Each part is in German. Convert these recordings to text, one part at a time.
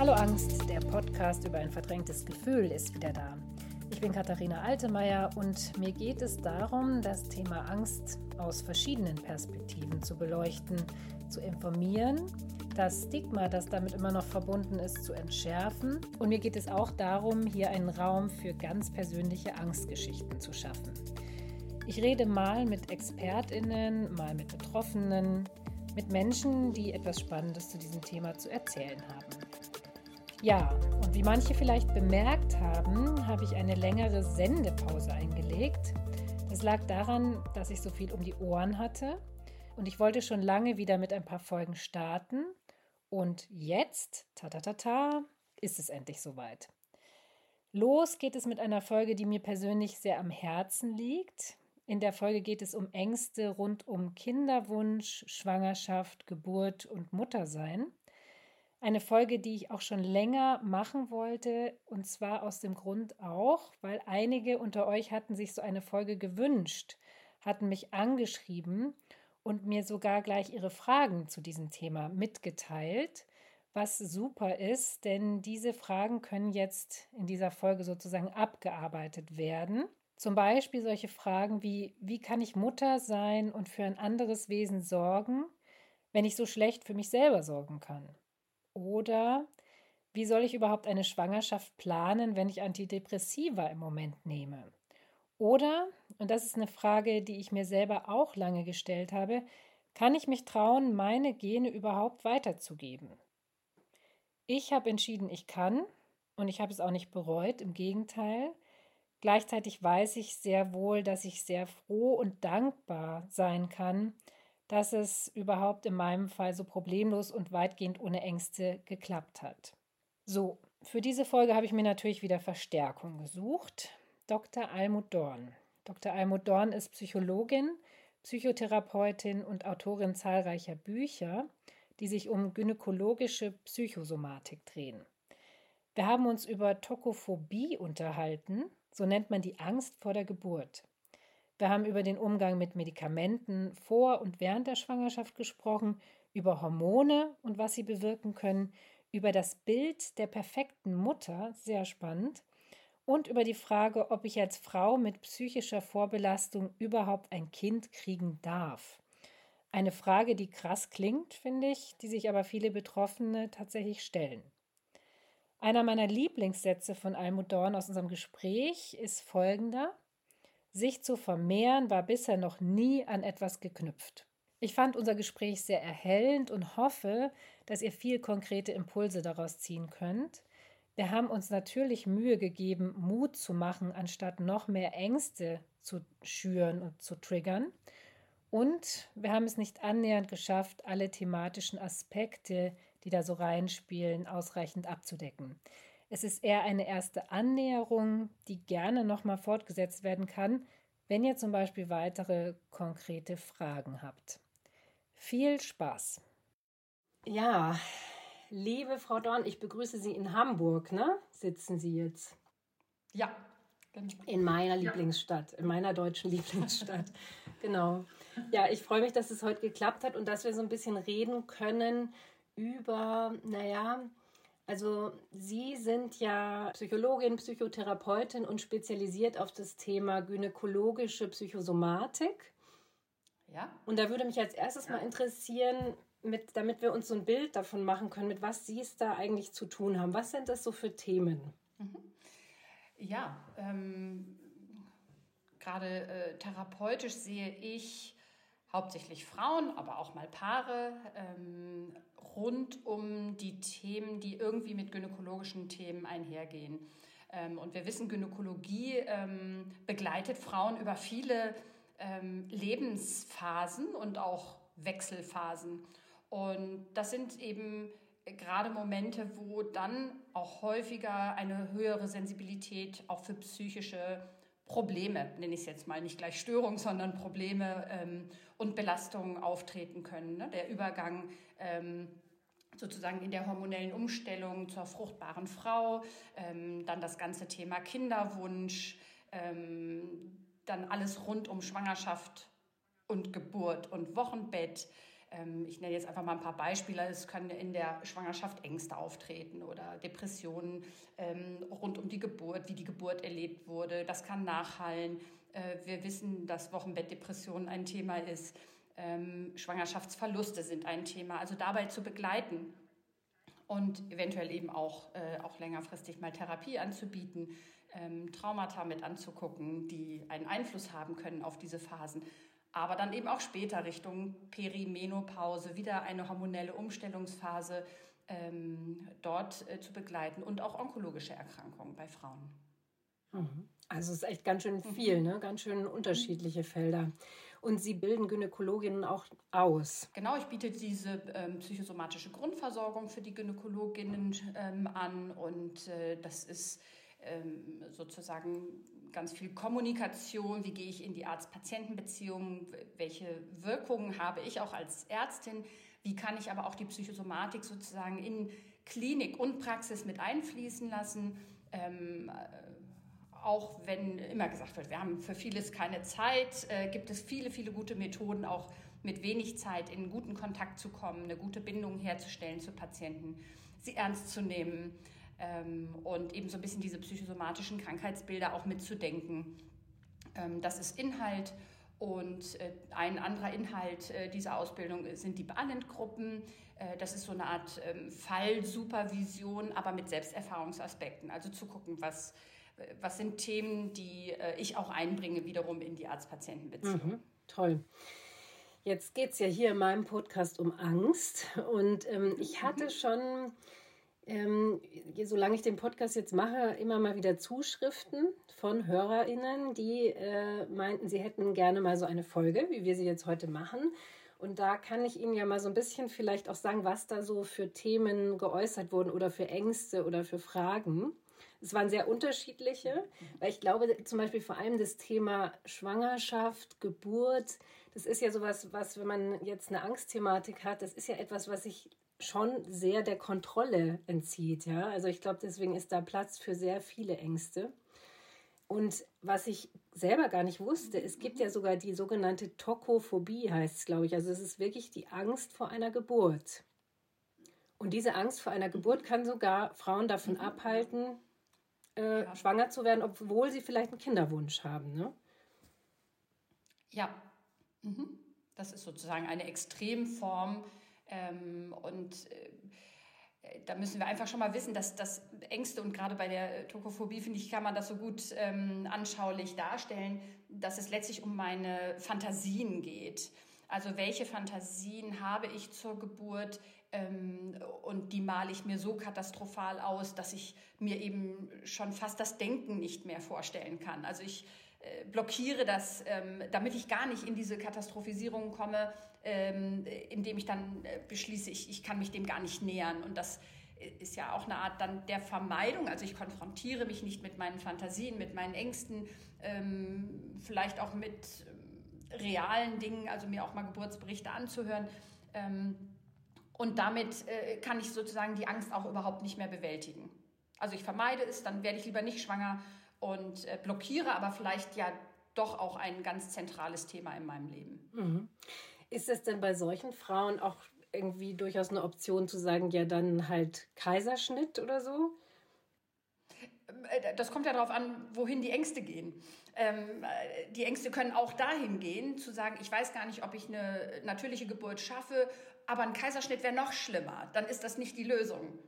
Hallo Angst, der Podcast über ein verdrängtes Gefühl ist wieder da. Ich bin Katharina Altemeyer und mir geht es darum, das Thema Angst aus verschiedenen Perspektiven zu beleuchten, zu informieren, das Stigma, das damit immer noch verbunden ist, zu entschärfen. Und mir geht es auch darum, hier einen Raum für ganz persönliche Angstgeschichten zu schaffen. Ich rede mal mit Expertinnen, mal mit Betroffenen, mit Menschen, die etwas Spannendes zu diesem Thema zu erzählen haben. Ja, und wie manche vielleicht bemerkt haben, habe ich eine längere Sendepause eingelegt. Das lag daran, dass ich so viel um die Ohren hatte und ich wollte schon lange wieder mit ein paar Folgen starten. Und jetzt, ta ta ta ta, ist es endlich soweit. Los geht es mit einer Folge, die mir persönlich sehr am Herzen liegt. In der Folge geht es um Ängste rund um Kinderwunsch, Schwangerschaft, Geburt und Muttersein. Eine Folge, die ich auch schon länger machen wollte, und zwar aus dem Grund auch, weil einige unter euch hatten sich so eine Folge gewünscht, hatten mich angeschrieben und mir sogar gleich ihre Fragen zu diesem Thema mitgeteilt, was super ist, denn diese Fragen können jetzt in dieser Folge sozusagen abgearbeitet werden. Zum Beispiel solche Fragen wie, wie kann ich Mutter sein und für ein anderes Wesen sorgen, wenn ich so schlecht für mich selber sorgen kann? Oder wie soll ich überhaupt eine Schwangerschaft planen, wenn ich Antidepressiva im Moment nehme? Oder, und das ist eine Frage, die ich mir selber auch lange gestellt habe, kann ich mich trauen, meine Gene überhaupt weiterzugeben? Ich habe entschieden, ich kann und ich habe es auch nicht bereut, im Gegenteil. Gleichzeitig weiß ich sehr wohl, dass ich sehr froh und dankbar sein kann, dass es überhaupt in meinem Fall so problemlos und weitgehend ohne Ängste geklappt hat. So, für diese Folge habe ich mir natürlich wieder Verstärkung gesucht. Dr. Almut Dorn. Dr. Almut Dorn ist Psychologin, Psychotherapeutin und Autorin zahlreicher Bücher, die sich um gynäkologische Psychosomatik drehen. Wir haben uns über Tokophobie unterhalten, so nennt man die Angst vor der Geburt. Wir haben über den Umgang mit Medikamenten vor und während der Schwangerschaft gesprochen, über Hormone und was sie bewirken können, über das Bild der perfekten Mutter, sehr spannend, und über die Frage, ob ich als Frau mit psychischer Vorbelastung überhaupt ein Kind kriegen darf. Eine Frage, die krass klingt, finde ich, die sich aber viele Betroffene tatsächlich stellen. Einer meiner Lieblingssätze von Almut Dorn aus unserem Gespräch ist folgender. Sich zu vermehren war bisher noch nie an etwas geknüpft. Ich fand unser Gespräch sehr erhellend und hoffe, dass ihr viel konkrete Impulse daraus ziehen könnt. Wir haben uns natürlich Mühe gegeben, Mut zu machen, anstatt noch mehr Ängste zu schüren und zu triggern. Und wir haben es nicht annähernd geschafft, alle thematischen Aspekte, die da so reinspielen, ausreichend abzudecken. Es ist eher eine erste Annäherung, die gerne nochmal fortgesetzt werden kann, wenn ihr zum Beispiel weitere konkrete Fragen habt. Viel Spaß! Ja, liebe Frau Dorn, ich begrüße Sie in Hamburg, ne? Sitzen Sie jetzt? Ja. In meiner Lieblingsstadt, in meiner deutschen Lieblingsstadt. genau. Ja, ich freue mich, dass es heute geklappt hat und dass wir so ein bisschen reden können über, naja, also Sie sind ja Psychologin, Psychotherapeutin und spezialisiert auf das Thema gynäkologische Psychosomatik. Ja. Und da würde mich als erstes ja. mal interessieren, mit, damit wir uns so ein Bild davon machen können, mit was Sie es da eigentlich zu tun haben. Was sind das so für Themen? Mhm. Ja, ähm, gerade äh, therapeutisch sehe ich hauptsächlich Frauen, aber auch mal Paare, ähm, rund um die Themen, die irgendwie mit gynäkologischen Themen einhergehen. Ähm, und wir wissen, Gynäkologie ähm, begleitet Frauen über viele ähm, Lebensphasen und auch Wechselphasen. Und das sind eben gerade Momente, wo dann auch häufiger eine höhere Sensibilität auch für psychische Probleme, nenne ich es jetzt mal, nicht gleich Störung, sondern Probleme ähm, und Belastungen auftreten können. Ne? Der Übergang ähm, sozusagen in der hormonellen Umstellung zur fruchtbaren Frau, ähm, dann das ganze Thema Kinderwunsch, ähm, dann alles rund um Schwangerschaft und Geburt und Wochenbett, Ähm, ich nenne jetzt einfach mal ein paar Beispiele. Es können in der Schwangerschaft Ängste auftreten oder Depressionen ähm, rund um die Geburt, wie die Geburt erlebt wurde. Das kann nachhallen. Äh, wir wissen, dass Wochenbettdepression ein Thema ist. Ähm, Schwangerschaftsverluste sind ein Thema. Also dabei zu begleiten und eventuell eben auch, äh, auch längerfristig mal Therapie anzubieten, ähm, Traumata mit anzugucken, die einen Einfluss haben können auf diese Phasen. Aber dann eben auch später Richtung Perimenopause, wieder eine hormonelle Umstellungsphase ähm, dort äh, zu begleiten und auch onkologische Erkrankungen bei Frauen. Mhm. Also es ist echt ganz schön mhm. viel, ne? ganz schön unterschiedliche Felder. Und Sie bilden Gynäkologinnen auch aus. Genau, ich biete diese ähm, psychosomatische Grundversorgung für die Gynäkologinnen ähm, an und äh, das ist ähm, sozusagen ganz viel Kommunikation, wie gehe ich in die Arzt-Patienten-Beziehung, welche Wirkungen habe ich auch als Ärztin, wie kann ich aber auch die Psychosomatik sozusagen in Klinik und Praxis mit einfließen lassen. Ähm, auch wenn immer gesagt wird, wir haben für vieles keine Zeit, äh, gibt es viele, viele gute Methoden, auch mit wenig Zeit in guten Kontakt zu kommen, eine gute Bindung herzustellen zu Patienten, sie ernst zu nehmen ähm, und eben so ein bisschen diese psychosomatischen Krankheitsbilder auch mitzudenken. Ähm, das ist Inhalt. Und äh, ein anderer Inhalt äh, dieser Ausbildung sind die Balent-Gruppen. Äh, das ist so eine Art ähm, Fallsupervision, aber mit Selbsterfahrungsaspekten. Also zu gucken, was, was sind Themen, die ich auch einbringe, wiederum in die Arzt-Patienten-Beziehung. Mhm, toll. Jetzt geht es ja hier in meinem Podcast um Angst. Und ähm, ich hatte mhm. schon ähm, solange ich den Podcast jetzt mache, immer mal wieder Zuschriften von HörerInnen, die äh, meinten, sie hätten gerne mal so eine Folge, wie wir sie jetzt heute machen. Und da kann ich Ihnen ja mal so ein bisschen vielleicht auch sagen, was da so für Themen geäußert wurden oder für Ängste oder für Fragen. Es waren sehr unterschiedliche, weil ich glaube, zum Beispiel vor allem das Thema Schwangerschaft, Geburt, das ist ja sowas, was, wenn man jetzt eine Angstthematik hat, das ist ja etwas, was sich schon sehr der Kontrolle entzieht. Ja? Also ich glaube, deswegen ist da Platz für sehr viele Ängste. Und was ich selber gar nicht wusste, es gibt ja sogar die sogenannte Tokophobie, heißt es, glaube ich. Also es ist wirklich die Angst vor einer Geburt. Und diese Angst vor einer Geburt kann sogar Frauen davon abhalten, äh, ja. schwanger zu werden, obwohl sie vielleicht einen Kinderwunsch haben. Ne? Ja, mhm. das ist sozusagen eine Extremform ähm, und äh, da müssen wir einfach schon mal wissen, dass das Ängste und gerade bei der Tokophobie, finde ich, kann man das so gut ähm, anschaulich darstellen, dass es letztlich um meine Fantasien geht. Also welche Fantasien habe ich zur Geburt ähm, und die male ich mir so katastrophal aus, dass ich mir eben schon fast das Denken nicht mehr vorstellen kann. Also ich äh, blockiere das, ähm, damit ich gar nicht in diese Katastrophisierung komme, ähm, indem ich dann äh, beschließe, ich, kann mich dem gar nicht nähern. Und das ist ja auch eine Art dann der Vermeidung. Also ich konfrontiere mich nicht mit meinen Fantasien, mit meinen Ängsten, ähm, vielleicht auch mit realen Dingen, also mir auch mal Geburtsberichte anzuhören. Und damit äh, kann ich sozusagen die Angst auch überhaupt nicht mehr bewältigen. Also ich vermeide es, dann werde ich lieber nicht schwanger und äh, blockiere aber vielleicht ja doch auch ein ganz zentrales Thema in meinem Leben. Mhm. Ist es denn bei solchen Frauen auch irgendwie durchaus eine Option zu sagen, ja, dann halt Kaiserschnitt oder so? Äh, das kommt ja darauf an, wohin die Ängste gehen. Ähm, äh, die Ängste können auch dahin gehen, zu sagen, ich weiß gar nicht, ob ich eine natürliche Geburt schaffe, aber ein Kaiserschnitt wäre noch schlimmer. Dann ist das nicht die Lösung.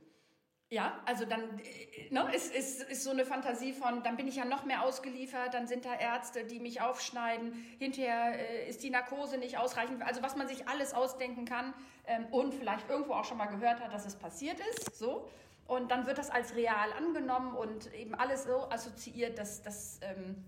Ja, also dann ne, ist, ist, ist so eine Fantasie von, dann bin ich ja noch mehr ausgeliefert, dann sind da Ärzte, die mich aufschneiden, hinterher äh, ist die Narkose nicht ausreichend, also was man sich alles ausdenken kann ähm, und vielleicht irgendwo auch schon mal gehört hat, dass es passiert ist, so. Und dann wird das als real angenommen und eben alles so assoziiert, dass, dass ähm,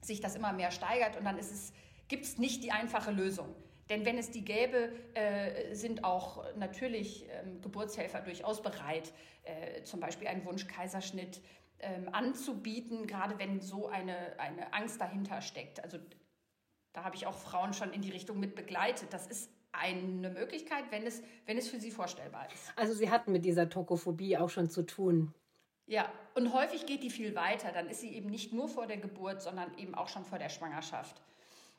sich das immer mehr steigert und dann ist es, gibt es nicht die einfache Lösung. Denn wenn es die gäbe, äh, sind auch natürlich ähm, Geburtshelfer durchaus bereit, äh, zum Beispiel einen Wunschkaiserschnitt ähm, anzubieten, gerade wenn so eine, eine Angst dahinter steckt. Also da habe ich auch Frauen schon in die Richtung mit begleitet. Das ist eine Möglichkeit, wenn es, wenn es für sie vorstellbar ist. Also Sie hatten mit dieser Tokophobie auch schon zu tun. Ja, und häufig geht die viel weiter. Dann ist sie eben nicht nur vor der Geburt, sondern eben auch schon vor der Schwangerschaft.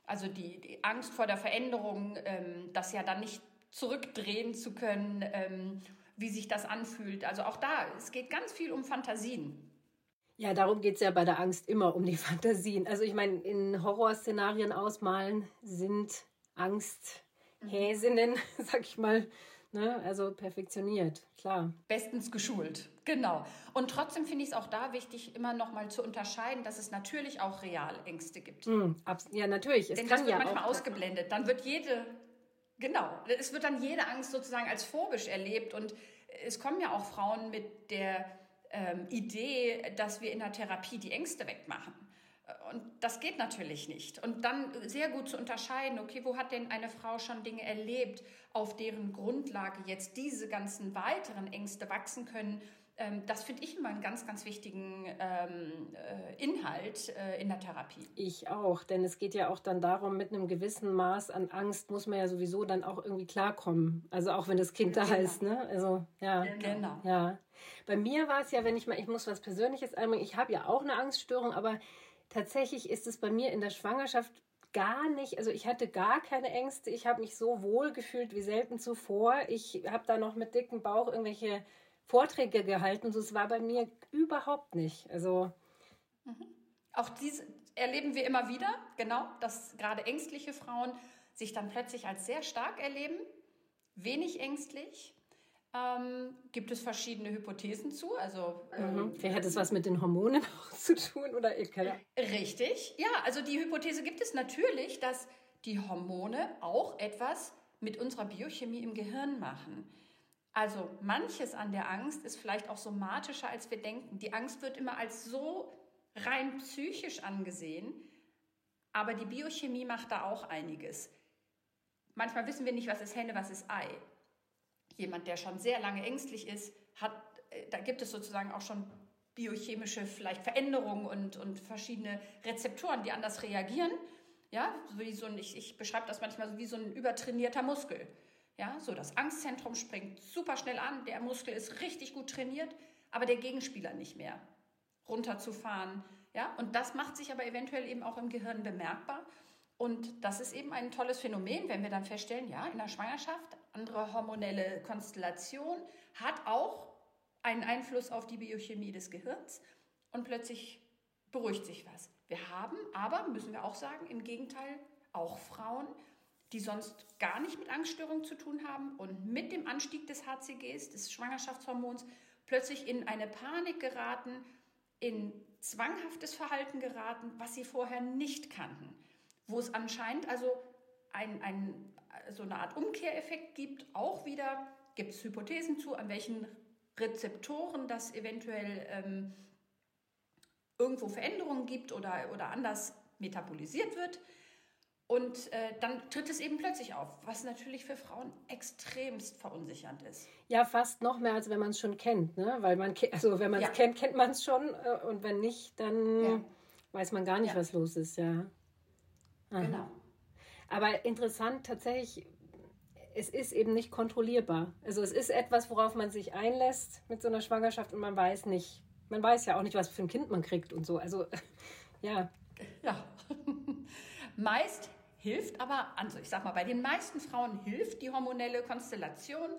Also die, die Angst vor der Veränderung, ähm, das ja dann nicht zurückdrehen zu können, ähm, wie sich das anfühlt. Also auch da, es geht ganz viel um Fantasien. Ja, darum geht es ja bei der Angst immer um die Fantasien. Also ich meine, in Horrorszenarien ausmalen sind Angsthäsinnen, sag ich mal, ne, also perfektioniert, klar. Bestens geschult, genau. Und trotzdem finde ich es auch da wichtig, immer noch mal zu unterscheiden, dass es natürlich auch real Ängste gibt. Mm, ja, natürlich. Es Denn das wird ja manchmal ausgeblendet. Dann wird jede, genau, es wird dann jede Angst sozusagen als phobisch erlebt und es kommen ja auch Frauen mit der ähm, Idee, dass wir in der Therapie die Ängste wegmachen. Und das geht natürlich nicht. Und dann sehr gut zu unterscheiden, okay, wo hat denn eine Frau schon Dinge erlebt, auf deren Grundlage jetzt diese ganzen weiteren Ängste wachsen können. Ähm, das finde ich immer einen ganz, ganz wichtigen ähm, äh, Inhalt äh, in der Therapie. Ich auch, denn es geht ja auch dann darum, mit einem gewissen Maß an Angst muss man ja sowieso dann auch irgendwie klarkommen. Also auch wenn das Kind da genau. ist, ne? Also ja. Genau. Ja. Bei mir war es ja, wenn ich mal, ich muss was Persönliches einbringen, ich habe ja auch eine Angststörung, aber tatsächlich ist es bei mir in der Schwangerschaft gar nicht, also ich hatte gar keine Ängste. Ich habe mich so wohl gefühlt wie selten zuvor. Ich habe da noch mit dickem Bauch irgendwelche Vorträge gehalten. So, es war bei mir überhaupt nicht. Also mhm. auch dies erleben wir immer wieder, genau, dass gerade ängstliche Frauen sich dann plötzlich als sehr stark erleben, wenig ängstlich ähm, gibt es verschiedene Hypothesen zu. Also, ähm, Wer hat es was mit den Hormonen auch zu tun? Oder Richtig, ja. Also die Hypothese gibt es natürlich, dass die Hormone auch etwas mit unserer Biochemie im Gehirn machen. Also manches an der Angst ist vielleicht auch somatischer, als wir denken. Die Angst wird immer als so rein psychisch angesehen, aber die Biochemie macht da auch einiges. Manchmal wissen wir nicht, was ist Henne, was ist Ei jemand, der schon sehr lange ängstlich ist, hat, äh, da gibt es sozusagen auch schon biochemische vielleicht Veränderungen und, und verschiedene Rezeptoren, die anders reagieren. Ja, wie so ein, ich, ich beschreibe das manchmal so wie so ein übertrainierter Muskel. Ja, so das Angstzentrum springt super schnell an, der Muskel ist richtig gut trainiert, aber der Gegenspieler nicht mehr runterzufahren. Ja, und das macht sich aber eventuell eben auch im Gehirn bemerkbar. Und das ist eben ein tolles Phänomen, wenn wir dann feststellen, ja, in der Schwangerschaft, andere hormonelle Konstellation hat auch einen Einfluss auf die Biochemie des Gehirns und plötzlich beruhigt sich was. Wir haben aber, müssen wir auch sagen, im Gegenteil auch Frauen, die sonst gar nicht mit Angststörungen zu tun haben und mit dem Anstieg des HCGs, des Schwangerschaftshormons, plötzlich in eine Panik geraten, in zwanghaftes Verhalten geraten, was sie vorher nicht kannten wo es anscheinend also ein, ein, so eine Art Umkehreffekt gibt. Auch wieder gibt es Hypothesen zu, an welchen Rezeptoren das eventuell ähm, irgendwo Veränderungen gibt oder, oder anders metabolisiert wird. Und äh, dann tritt es eben plötzlich auf, was natürlich für Frauen extremst verunsichernd ist. Ja, fast noch mehr, als wenn man es schon kennt. Ne? Weil man, also wenn man es ja. kennt, kennt man es schon. Äh, und wenn nicht, dann ja. weiß man gar nicht, ja. was los ist. Ja. Aha. Genau. Aber interessant tatsächlich, es ist eben nicht kontrollierbar. Also es ist etwas, worauf man sich einlässt mit so einer Schwangerschaft und man weiß nicht, man weiß ja auch nicht, was für ein Kind man kriegt und so. Also ja. Ja. Meist hilft aber, also ich sag mal, bei den meisten Frauen hilft die hormonelle Konstellation,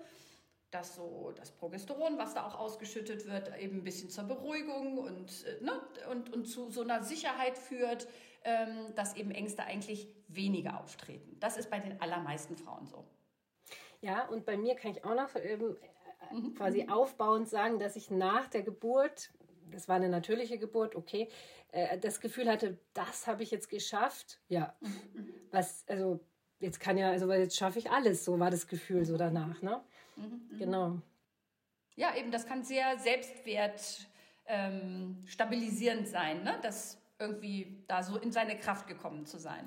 dass so das Progesteron, was da auch ausgeschüttet wird, eben ein bisschen zur Beruhigung und, äh, ne, und, und zu so einer Sicherheit führt, ähm, dass eben Ängste eigentlich weniger auftreten. Das ist bei den allermeisten Frauen so. Ja, und bei mir kann ich auch noch ähm, mhm. quasi aufbauend sagen, dass ich nach der Geburt, das war eine natürliche Geburt, okay, äh, das Gefühl hatte, das habe ich jetzt geschafft. Ja, mhm. was, also jetzt kann ja, also jetzt schaffe ich alles, so war das Gefühl so danach, ne? Mhm. Genau. Ja, eben, das kann sehr selbstwert ähm, stabilisierend sein, ne? Das irgendwie da so in seine Kraft gekommen zu sein.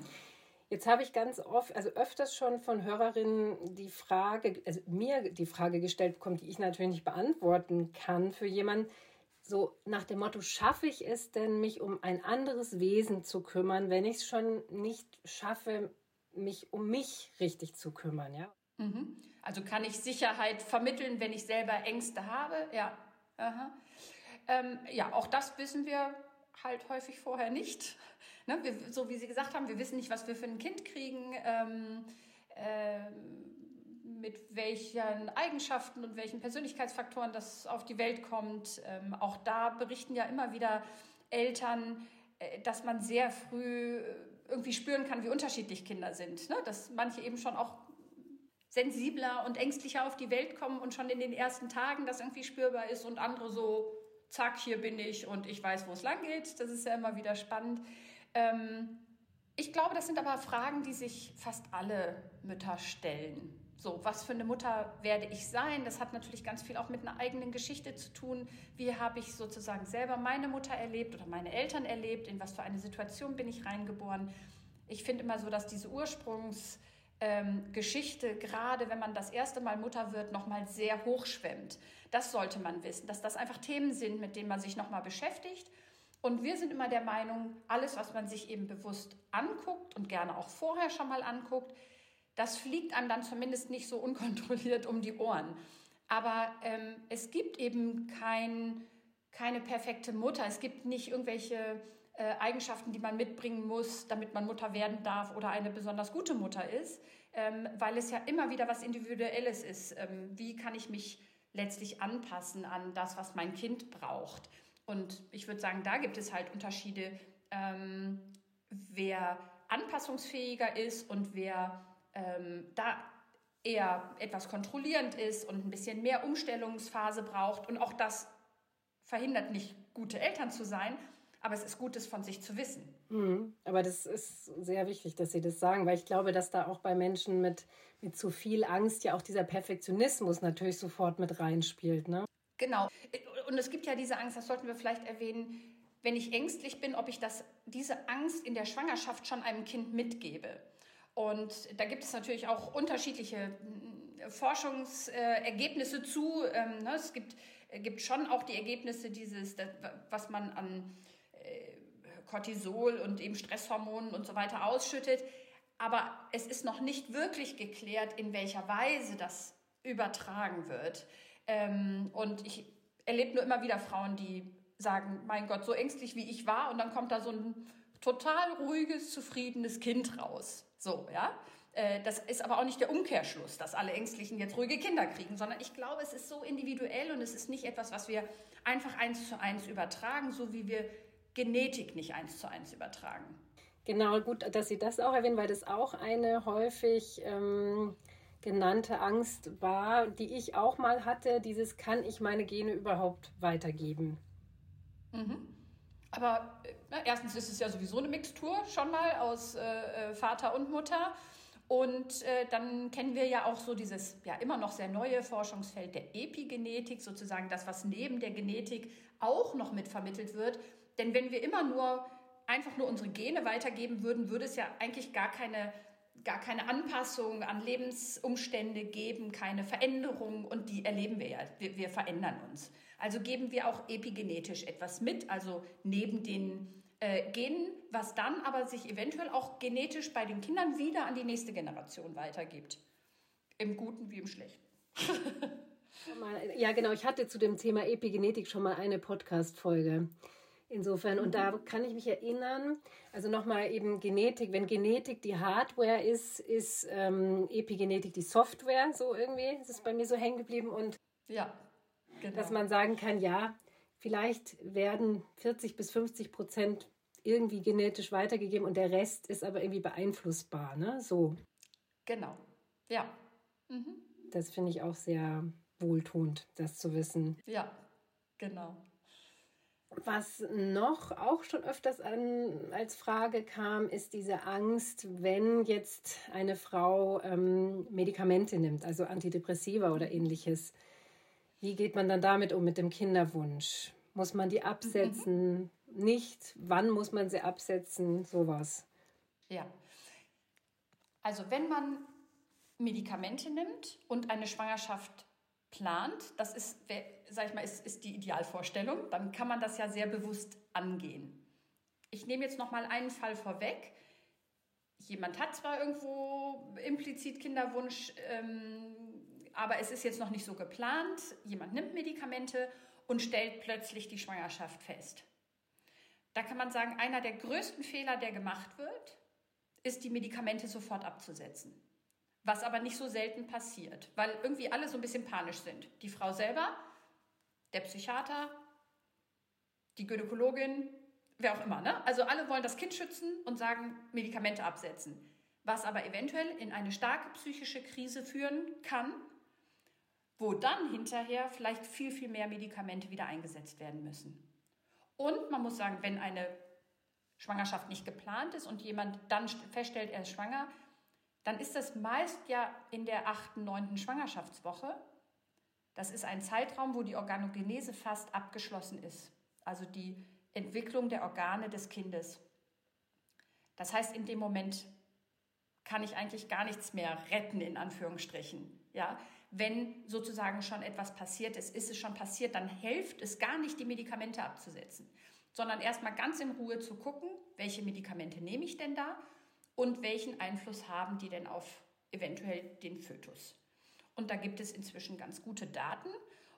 Jetzt habe ich ganz oft, also öfters schon von Hörerinnen die Frage, also mir die Frage gestellt bekommen, die ich natürlich nicht beantworten kann für jemanden, so nach dem Motto, schaffe ich es denn, mich um ein anderes Wesen zu kümmern, wenn ich es schon nicht schaffe, mich um mich richtig zu kümmern, ja? Mhm. Also kann ich Sicherheit vermitteln, wenn ich selber Ängste habe? Ja. Ähm, ja, auch das wissen wir halt häufig vorher nicht. Ne, wir, so wie Sie gesagt haben, wir wissen nicht, was wir für ein Kind kriegen. Ähm, äh, mit welchen Eigenschaften und welchen Persönlichkeitsfaktoren das auf die Welt kommt. Ähm, auch da berichten ja immer wieder Eltern, äh, dass man sehr früh äh, irgendwie spüren kann, wie unterschiedlich Kinder sind. Ne? Dass manche eben schon auch sensibler und ängstlicher auf die Welt kommen und schon in den ersten Tagen das irgendwie spürbar ist und andere so, zack, hier bin ich und ich weiß, wo es lang geht. Das ist ja immer wieder spannend. Ähm, ich glaube, das sind aber Fragen, die sich fast alle Mütter stellen. So, was für eine Mutter werde ich sein? Das hat natürlich ganz viel auch mit einer eigenen Geschichte zu tun. Wie habe ich sozusagen selber meine Mutter erlebt oder meine Eltern erlebt? In was für eine Situation bin ich reingeboren? Ich finde immer so, dass diese Ursprungsgeschichte, ähm, gerade wenn man das erste Mal Mutter wird, nochmal sehr hochschwemmt. Das sollte man wissen, dass das einfach Themen sind, mit denen man sich nochmal beschäftigt. Und wir sind immer der Meinung, alles, was man sich eben bewusst anguckt und gerne auch vorher schon mal anguckt, das fliegt einem dann zumindest nicht so unkontrolliert um die Ohren. Aber ähm, es gibt eben kein, keine perfekte Mutter. Es gibt nicht irgendwelche äh, Eigenschaften, die man mitbringen muss, damit man Mutter werden darf oder eine besonders gute Mutter ist, ähm, weil es ja immer wieder was Individuelles ist. Ähm, wie kann ich mich letztlich anpassen an das, was mein Kind braucht? Und ich würde sagen, da gibt es halt Unterschiede, ähm, wer anpassungsfähiger ist und wer ähm, da eher etwas kontrollierend ist und ein bisschen mehr Umstellungsphase braucht. Und auch das verhindert nicht, gute Eltern zu sein, aber es ist gut, es von sich zu wissen. Mhm. Aber das ist sehr wichtig, dass Sie das sagen, weil ich glaube, dass da auch bei Menschen mit, mit zu viel Angst ja auch dieser Perfektionismus natürlich sofort mit reinspielt. Ne? Genau. Und es gibt ja diese Angst, das sollten wir vielleicht erwähnen, wenn ich ängstlich bin, ob ich das, diese Angst in der Schwangerschaft schon einem Kind mitgebe. Und da gibt es natürlich auch unterschiedliche hm, Forschungsergebnisse zu. Ähm, ne, es gibt, äh, gibt schon auch die Ergebnisse dieses, was man an äh, Cortisol und eben Stresshormonen und so weiter ausschüttet. Aber es ist noch nicht wirklich geklärt, in welcher Weise das übertragen wird. Ähm, und ich erlebe nur immer wieder Frauen, die sagen, mein Gott, so ängstlich wie ich war und dann kommt da so ein total ruhiges, zufriedenes Kind raus. So, ja. Äh, das ist aber auch nicht der Umkehrschluss, dass alle Ängstlichen jetzt ruhige Kinder kriegen, sondern ich glaube, es ist so individuell und es ist nicht etwas, was wir einfach eins zu eins übertragen, so wie wir Genetik nicht eins zu eins übertragen. Genau, gut, dass Sie das auch erwähnen, weil das auch eine häufig ähm, genannte Angst war, die ich auch mal hatte, dieses kann ich meine Gene überhaupt weitergeben? Mhm. Aber na, erstens ist es ja sowieso eine Mixtur schon mal aus äh, äh, Vater und Mutter. Und äh, dann kennen wir ja auch so dieses ja immer noch sehr neue Forschungsfeld der Epigenetik, sozusagen das, was neben der Genetik auch noch mit vermittelt wird. Denn wenn wir immer nur einfach nur unsere Gene weitergeben würden, würde es ja eigentlich gar keine gar keine Anpassung an Lebensumstände geben, keine Veränderung und die erleben wir ja. Wir, wir, verändern uns. Also geben wir auch epigenetisch etwas mit, also neben den äh, Genen, was dann aber sich eventuell auch genetisch bei den Kindern wieder an die nächste Generation weitergibt. Im Guten wie im Schlechten. ja, genau. Ich hatte zu dem Thema Epigenetik schon mal eine Podcast-Folge. Insofern, und da kann ich mich erinnern, also nochmal eben Genetik, wenn Genetik die Hardware ist, ist ähm, Epigenetik die Software, so irgendwie, ist es bei mir so hängen geblieben und ja, genau. dass man sagen kann, ja, vielleicht werden 40 bis 50 Prozent irgendwie genetisch weitergegeben und der Rest ist aber irgendwie beeinflussbar, ne? So. Genau, ja. Mhm. Das finde ich auch sehr wohltuend, das zu wissen. Ja, genau. Was noch auch schon öfters an, als Frage kam, ist diese Angst, wenn jetzt eine Frau ähm, Medikamente nimmt, also Antidepressiva oder ähnliches. Wie geht man dann damit um mit dem Kinderwunsch? Muss man die absetzen? Mhm. Nicht? Wann muss man sie absetzen? Sowas. Ja. Also wenn man Medikamente nimmt und eine Schwangerschaft plant, das ist, sag ich mal, ist, ist die Idealvorstellung, dann kann man das ja sehr bewusst angehen. Ich nehme jetzt noch mal einen Fall vorweg. Jemand hat zwar irgendwo implizit Kinderwunsch, ähm, aber es ist jetzt noch nicht so geplant. Jemand nimmt Medikamente und stellt plötzlich die Schwangerschaft fest. Da kann man sagen, einer der größten Fehler, der gemacht wird, ist, die Medikamente sofort abzusetzen. was aber nicht so selten passiert, weil irgendwie alle so ein bisschen panisch sind. Die Frau selber, der Psychiater, die Gynäkologin, wer auch immer. Ne? Also alle wollen das Kind schützen und sagen, Medikamente absetzen. Was aber eventuell in eine starke psychische Krise führen kann, wo dann hinterher vielleicht viel, viel mehr Medikamente wieder eingesetzt werden müssen. Und man muss sagen, wenn eine Schwangerschaft nicht geplant ist und jemand dann feststellt, er ist schwanger, dann ist das meist ja in der achten, neunten Schwangerschaftswoche. Das ist ein Zeitraum, wo die Organogenese fast abgeschlossen ist, also die Entwicklung der Organe des Kindes. Das heißt, in dem Moment kann ich eigentlich gar nichts mehr retten, in Anführungsstrichen. Ja, wenn sozusagen schon etwas passiert ist, ist es schon passiert, dann hilft es gar nicht, die Medikamente abzusetzen, sondern erstmal ganz in Ruhe zu gucken, welche Medikamente nehme ich denn da und welchen Einfluss haben die denn auf eventuell den Fötus. Und da gibt es inzwischen ganz gute Daten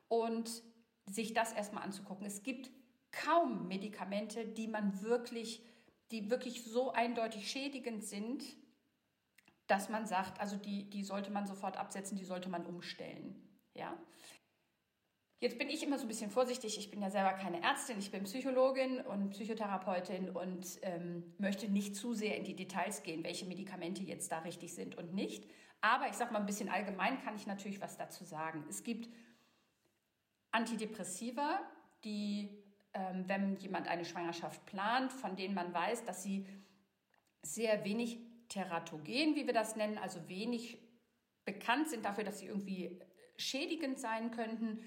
und sich das erstmal anzugucken. Es gibt kaum Medikamente, die man wirklich, die wirklich so eindeutig schädigend sind, dass man sagt, also die, die sollte man sofort absetzen, die sollte man umstellen. Ja? Jetzt bin ich immer so ein bisschen vorsichtig. Ich bin ja selber keine Ärztin, ich bin Psychologin und Psychotherapeutin und ähm, möchte nicht zu sehr in die Details gehen, welche Medikamente jetzt da richtig sind und nicht. Aber ich sage mal ein bisschen allgemein kann ich natürlich was dazu sagen. Es gibt Antidepressiva, die, ähm, wenn jemand eine Schwangerschaft plant, von denen man weiß, dass sie sehr wenig teratogen, wie wir das nennen, also wenig bekannt sind dafür, dass sie irgendwie schädigend sein könnten,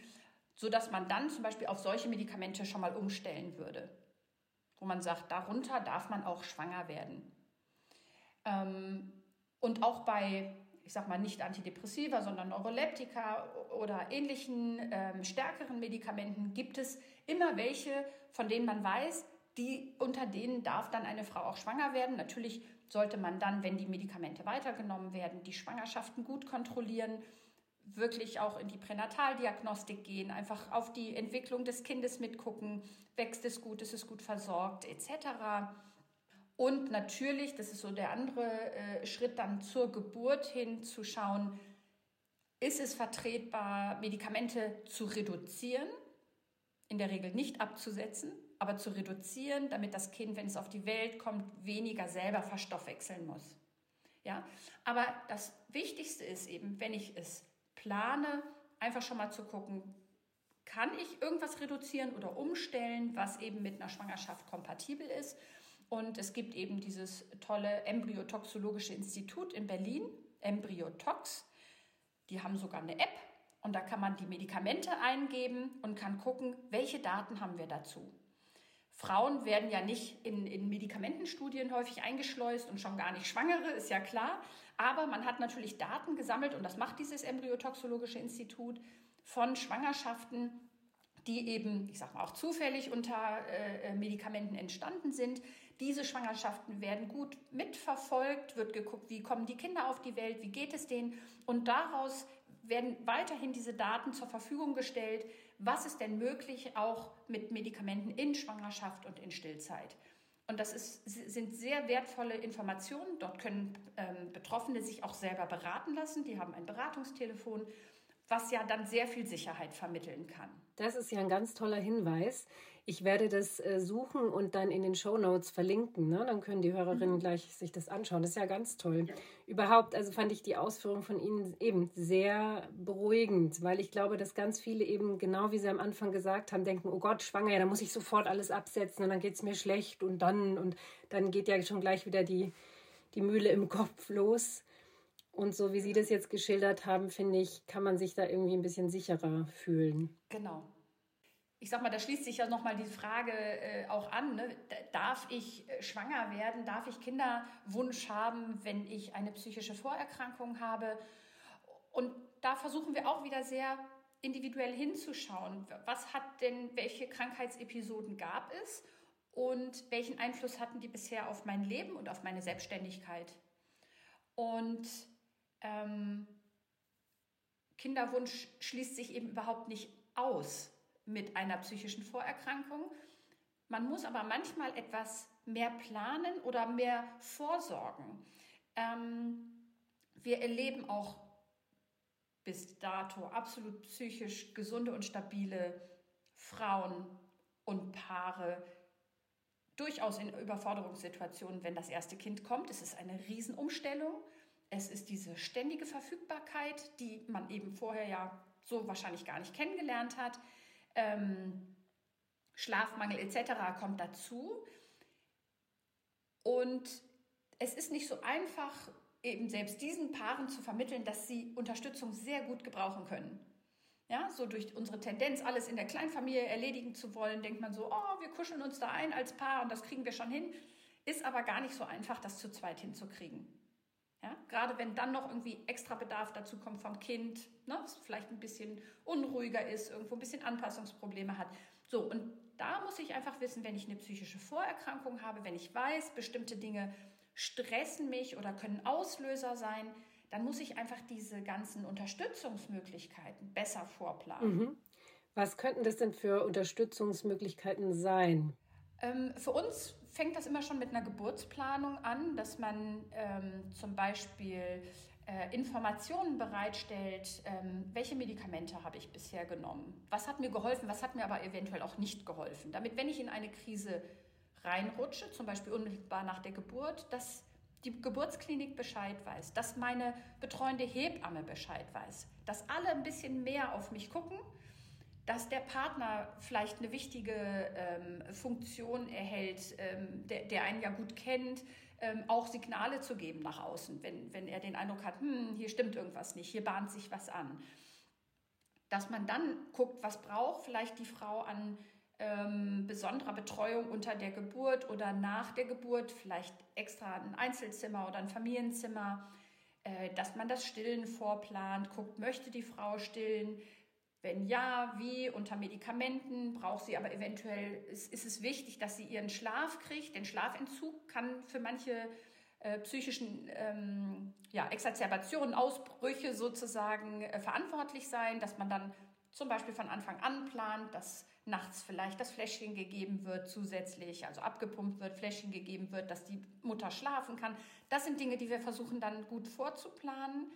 sodass man dann zum Beispiel auf solche Medikamente schon mal umstellen würde, wo man sagt, darunter darf man auch schwanger werden. Ähm, und auch bei, ich sag mal, nicht Antidepressiva, sondern Neuroleptika oder ähnlichen ähm, stärkeren Medikamenten gibt es immer welche, von denen man weiß, die unter denen darf dann eine Frau auch schwanger werden. Natürlich sollte man dann, wenn die Medikamente weitergenommen werden, die Schwangerschaften gut kontrollieren, wirklich auch in die Pränataldiagnostik gehen, einfach auf die Entwicklung des Kindes mitgucken, wächst es gut, ist es gut versorgt, etc. Und natürlich, das ist so der andere äh, Schritt dann zur Geburt hin zu schauen, ist es vertretbar, Medikamente zu reduzieren, in der Regel nicht abzusetzen, aber zu reduzieren, damit das Kind, wenn es auf die Welt kommt, weniger selber verstoffwechseln muss. Ja, aber das Wichtigste ist eben, wenn ich es plane, einfach schon mal zu gucken, kann ich irgendwas reduzieren oder umstellen, was eben mit einer Schwangerschaft kompatibel ist. Und es gibt eben dieses tolle Embryotoxologische Institut in Berlin, Embryotox. Die haben sogar eine App und da kann man die Medikamente eingeben und kann gucken, welche Daten haben wir dazu. Frauen werden ja nicht in, in Medikamentenstudien häufig eingeschleust und schon gar nicht Schwangere, ist ja klar. Aber man hat natürlich Daten gesammelt und das macht dieses Embryotoxologische Institut von Schwangerschaften, die eben, ich sag mal, auch zufällig unter äh, Medikamenten entstanden sind. Diese Schwangerschaften werden gut mitverfolgt, wird geguckt, wie kommen die Kinder auf die Welt, wie geht es denen. Und daraus werden weiterhin diese Daten zur Verfügung gestellt, was ist denn möglich auch mit Medikamenten in Schwangerschaft und in Stillzeit. Und das ist, sind sehr wertvolle Informationen. Dort können ähm, Betroffene sich auch selber beraten lassen. Die haben ein Beratungstelefon, was ja dann sehr viel Sicherheit vermitteln kann. Das ist ja ein ganz toller Hinweis. Ich werde das äh, suchen und dann in den Show Notes verlinken. Ne? Dann können die Hörerinnen mhm. gleich sich das anschauen. Das ist ja ganz toll. Ja. Überhaupt, also fand ich die Ausführung von Ihnen eben sehr beruhigend, weil ich glaube, dass ganz viele eben, genau wie Sie am Anfang gesagt haben, denken, oh Gott, schwanger, ja, da muss ich sofort alles absetzen und dann geht es mir schlecht und dann und dann geht ja schon gleich wieder die, die Mühle im Kopf los. Und so wie Sie das jetzt geschildert haben, finde ich, kann man sich da irgendwie ein bisschen sicherer fühlen. Genau ich sag mal, da schließt sich ja nochmal die Frage äh, auch an, ne? darf ich äh, schwanger werden, darf ich Kinderwunsch haben, wenn ich eine psychische Vorerkrankung habe? Und da versuchen wir auch wieder sehr individuell hinzuschauen. Was hat denn, welche Krankheitsepisoden gab es und welchen Einfluss hatten die bisher auf mein Leben und auf meine Selbstständigkeit? Und ähm, Kinderwunsch schließt sich eben überhaupt nicht aus mit einer psychischen Vorerkrankung. Man muss aber manchmal etwas mehr planen oder mehr vorsorgen. Ähm, wir erleben auch bis dato absolut psychisch gesunde und stabile Frauen und Paare durchaus in Überforderungssituationen, wenn das erste Kind kommt. Es ist eine Riesenumstellung. Es ist diese ständige Verfügbarkeit, die man eben vorher ja so wahrscheinlich gar nicht kennengelernt hat. Ähm, Schlafmangel etc. kommt dazu. Und es ist nicht so einfach, eben selbst diesen Paaren zu vermitteln, dass sie Unterstützung sehr gut gebrauchen können. Ja, so durch unsere Tendenz, alles in der Kleinfamilie erledigen zu wollen, denkt man so, oh, wir kuscheln uns da ein als Paar und das kriegen wir schon hin. Ist aber gar nicht so einfach, das zu zweit hinzukriegen. Ja, gerade wenn dann noch irgendwie extra Bedarf dazu kommt vom Kind, ne, es vielleicht ein bisschen unruhiger ist, irgendwo ein bisschen Anpassungsprobleme hat. So, und da muss ich einfach wissen, wenn ich eine psychische Vorerkrankung habe, wenn ich weiß, bestimmte Dinge stressen mich oder können Auslöser sein, dann muss ich einfach diese ganzen Unterstützungsmöglichkeiten besser vorplanen. Mhm. Was könnten das denn für Unterstützungsmöglichkeiten sein? Ähm, für uns fängt das immer schon mit einer Geburtsplanung an, dass man ähm, zum Beispiel äh, Informationen bereitstellt, ähm, welche Medikamente habe ich bisher genommen, was hat mir geholfen, was hat mir aber eventuell auch nicht geholfen, damit wenn ich in eine Krise reinrutsche, zum Beispiel unmittelbar nach der Geburt, dass die Geburtsklinik Bescheid weiß, dass meine betreuende Hebamme Bescheid weiß, dass alle ein bisschen mehr auf mich gucken, dass der Partner vielleicht eine wichtige ähm, Funktion erhält, ähm, der, der, einen ja gut kennt, ähm, auch Signale zu geben nach außen, wenn, wenn er den Eindruck hat, hm, hier stimmt irgendwas nicht, hier bahnt sich was an. Dass man dann guckt, was braucht vielleicht die Frau an ähm, besonderer Betreuung unter der Geburt oder nach der Geburt, vielleicht extra ein Einzelzimmer oder ein Familienzimmer, äh, dass man das Stillen vorplant, guckt, möchte die Frau stillen, wenn ja, wie, unter Medikamenten, braucht sie aber eventuell, ist, ist es wichtig, dass sie ihren Schlaf kriegt. Den Schlafentzug kann für manche äh, psychischen ähm, ja, Exazerbationen, Ausbrüche sozusagen äh, verantwortlich sein, dass man dann zum Beispiel von Anfang an plant, dass nachts vielleicht das Fläschchen gegeben wird zusätzlich, also abgepumpt wird, Fläschchen gegeben wird, dass die Mutter schlafen kann. Das sind Dinge, die wir versuchen dann gut vorzuplanen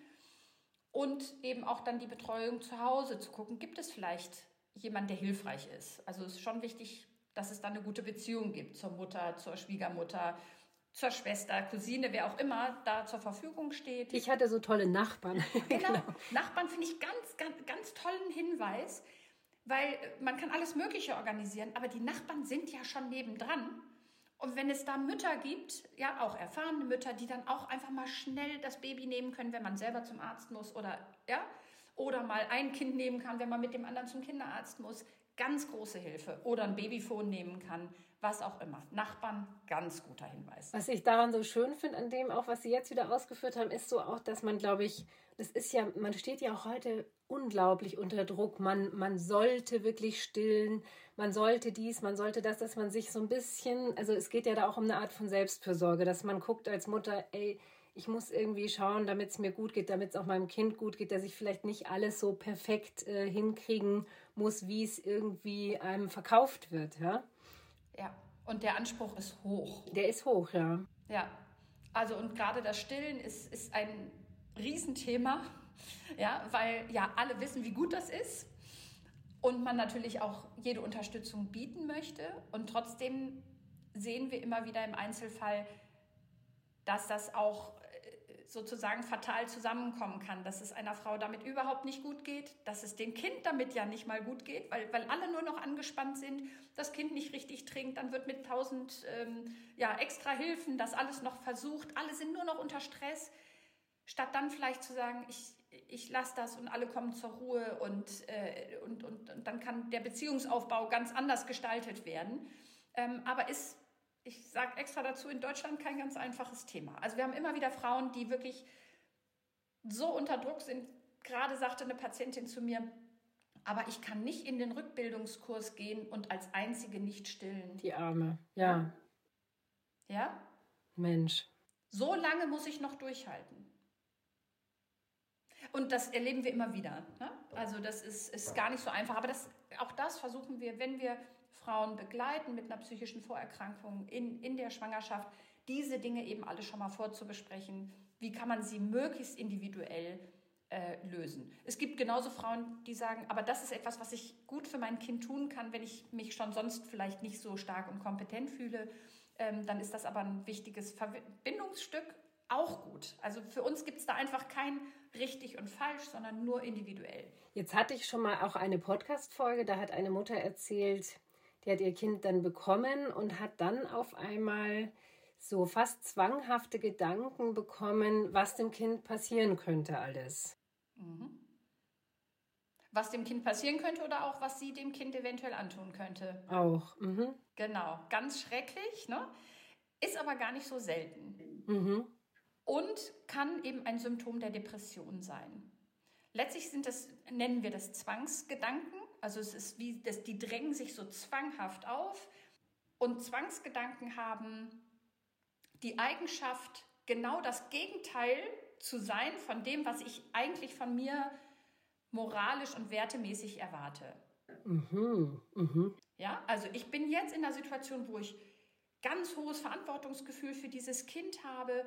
und eben auch dann die Betreuung zu Hause zu gucken, gibt es vielleicht jemand, der hilfreich ist. Also es ist schon wichtig, dass es dann eine gute Beziehung gibt zur Mutter, zur Schwiegermutter, zur Schwester, Cousine, wer auch immer da zur Verfügung steht. Ich hatte so tolle Nachbarn. Genau, genau. Nachbarn finde ich ganz, ganz, ganz tollen Hinweis weil man kann alles Mögliche organisieren, aber die Nachbarn sind ja schon nebendran. Und wenn es da Mütter gibt, ja auch erfahrene Mütter, die dann auch einfach mal schnell das Baby nehmen können, wenn man selber zum Arzt muss oder ja, oder mal ein Kind nehmen kann, wenn man mit dem anderen zum Kinderarzt muss, ganz große Hilfe. Oder ein Babyphone nehmen kann, was auch immer. Nachbarn, ganz guter Hinweis. Was ich daran so schön finde, an dem auch, was Sie jetzt wieder ausgeführt haben, ist so auch, dass man, glaube ich, das ist ja, man steht ja auch heute unglaublich unter Druck. Man, man sollte wirklich stillen, man sollte dies, man sollte das, dass man sich so ein bisschen, also es geht ja da auch um eine Art von Selbstfürsorge, dass man guckt als Mutter, ey, ich muss irgendwie schauen, damit es mir gut geht, damit es auch meinem Kind gut geht, dass ich vielleicht nicht alles so perfekt äh, hinkriegen muss, wie es irgendwie einem verkauft wird, ja? Ja, und der Anspruch ist hoch. Der ist hoch, ja. Ja, also und gerade das Stillen ist, ist ein Riesenthema, ja, weil ja alle wissen, wie gut das ist und man natürlich auch jede Unterstützung bieten möchte. Und trotzdem sehen wir immer wieder im Einzelfall, dass das auch sozusagen fatal zusammenkommen kann, dass es einer Frau damit überhaupt nicht gut geht, dass es dem Kind damit ja nicht mal gut geht, weil, weil alle nur noch angespannt sind, das Kind nicht richtig trinkt, dann wird mit tausend ähm, ja, extra Hilfen das alles noch versucht, alle sind nur noch unter Stress, statt dann vielleicht zu sagen, ich, ich lasse das und alle kommen zur Ruhe und, äh, und, und, und, dann kann der Beziehungsaufbau ganz anders gestaltet werden. Ähm, aber ist ich sage extra dazu, in Deutschland kein ganz einfaches Thema. Also wir haben immer wieder Frauen, die wirklich so unter Druck sind. Gerade sagte eine Patientin zu mir, aber ich kann nicht in den Rückbildungskurs gehen und als einzige nicht stillen. Die Arme, ja. Ja? Mensch. So lange muss ich noch durchhalten. Und das erleben wir immer wieder. Ne? Also das ist, ist gar nicht so einfach. Aber das, auch das versuchen wir, wenn wir Frauen begleiten mit einer psychischen Vorerkrankung in, in der Schwangerschaft, diese Dinge eben alle schon mal vorzubesprechen. Wie kann man sie möglichst individuell äh, lösen? Es gibt genauso Frauen, die sagen, aber das ist etwas, was ich gut für mein Kind tun kann, wenn ich mich schon sonst vielleicht nicht so stark und kompetent fühle. Ähm, dann ist das aber ein wichtiges Verbindungsstück auch gut. Also für uns gibt es da einfach kein richtig und falsch, sondern nur individuell. Jetzt hatte ich schon mal auch eine Podcast-Folge, da hat eine Mutter erzählt, die hat ihr Kind dann bekommen und hat dann auf einmal so fast zwanghafte Gedanken bekommen, was dem Kind passieren könnte alles. Mhm. Was dem Kind passieren könnte oder auch was sie dem Kind eventuell antun könnte. Auch. Mhm. Genau, ganz schrecklich, ne? Ist aber gar nicht so selten. Mhm und kann eben ein Symptom der Depression sein. Letztlich sind das, nennen wir das Zwangsgedanken. Also es ist wie, das, die drängen sich so zwanghaft auf. Und Zwangsgedanken haben die Eigenschaft, genau das Gegenteil zu sein von dem, was ich eigentlich von mir moralisch und wertemäßig erwarte. Mhm, mh. Ja, also ich bin jetzt in einer Situation, wo ich ganz hohes Verantwortungsgefühl für dieses Kind habe,